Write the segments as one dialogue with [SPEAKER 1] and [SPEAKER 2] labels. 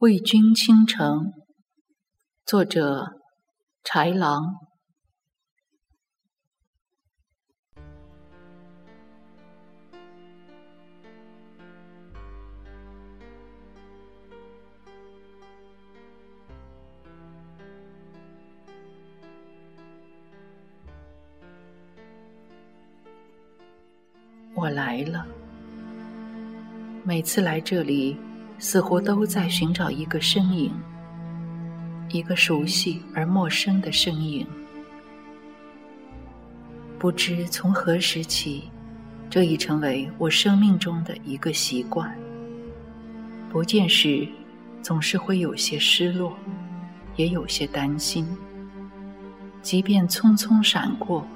[SPEAKER 1] 为君倾城，作者豺狼。我来了，每次来这里。似乎都在寻找一个身影，一个熟悉而陌生的身影。不知从何时起，这已成为我生命中的一个习惯。不见时，总是会有些失落，也有些担心。即便匆匆闪过，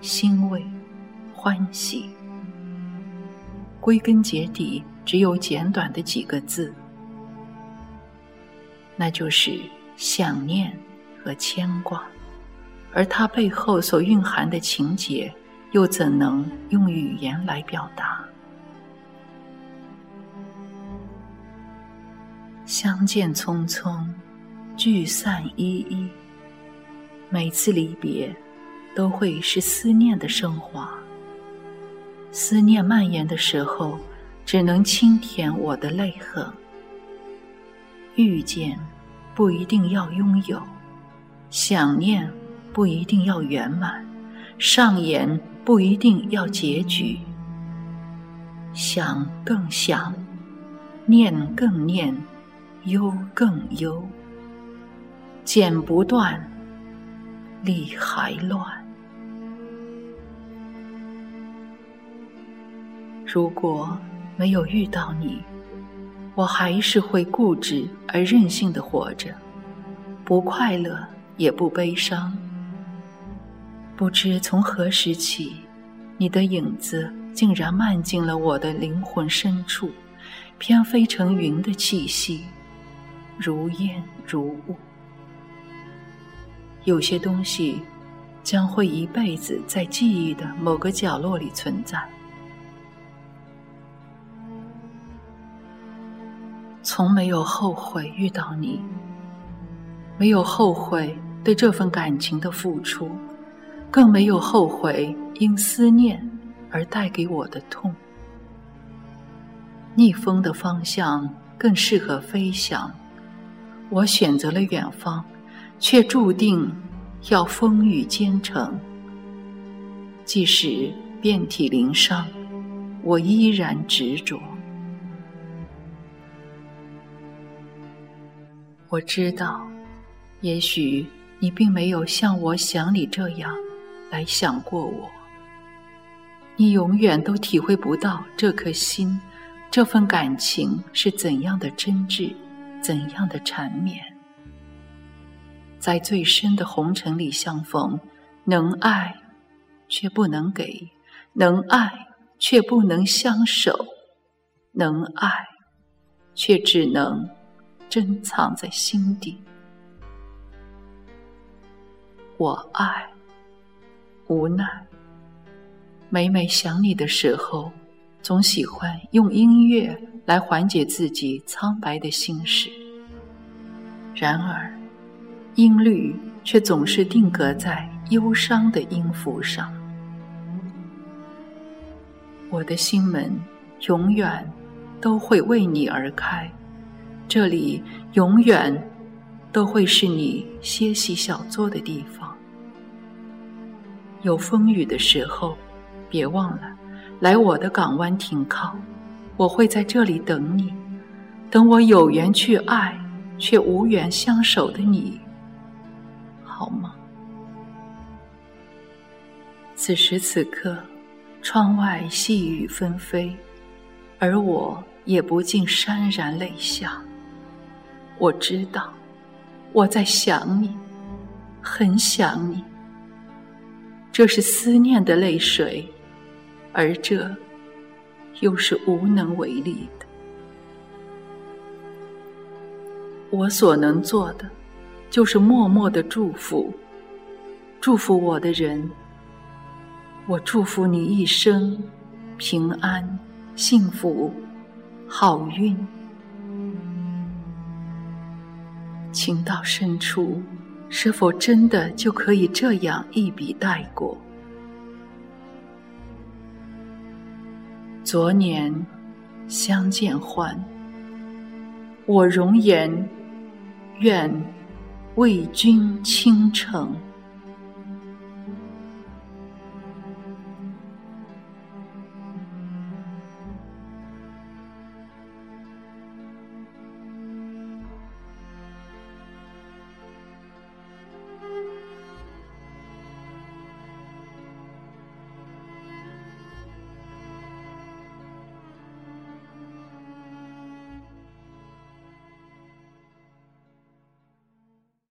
[SPEAKER 1] 欣慰、欢喜，归根结底。只有简短的几个字，那就是想念和牵挂，而它背后所蕴含的情节，又怎能用语言来表达？相见匆匆，聚散依依，每次离别，都会是思念的升华。思念蔓延的时候。只能轻舔我的泪痕。遇见不一定要拥有，想念不一定要圆满，上演不一定要结局。想更想，念更念，忧更忧。剪不断，理还乱。如果。没有遇到你，我还是会固执而任性的活着，不快乐也不悲伤。不知从何时起，你的影子竟然漫进了我的灵魂深处，偏飞成云的气息，如烟如雾。有些东西将会一辈子在记忆的某个角落里存在。从没有后悔遇到你，没有后悔对这份感情的付出，更没有后悔因思念而带给我的痛。逆风的方向更适合飞翔，我选择了远方，却注定要风雨兼程。即使遍体鳞伤，我依然执着。我知道，也许你并没有像我想你这样来想过我。你永远都体会不到这颗心、这份感情是怎样的真挚，怎样的缠绵。在最深的红尘里相逢，能爱却不能给，能爱却不能相守，能爱却只能。珍藏在心底。我爱，无奈。每每想你的时候，总喜欢用音乐来缓解自己苍白的心事。然而，音律却总是定格在忧伤的音符上。我的心门永远都会为你而开。这里永远都会是你歇息小坐的地方。有风雨的时候，别忘了来我的港湾停靠，我会在这里等你，等我有缘去爱却无缘相守的你，好吗？此时此刻，窗外细雨纷飞，而我也不禁潸然泪下。我知道，我在想你，很想你。这是思念的泪水，而这又是无能为力的。我所能做的，就是默默的祝福，祝福我的人。我祝福你一生平安、幸福、好运。情到深处，是否真的就可以这样一笔带过？昨年相见欢，我容颜愿为君倾城。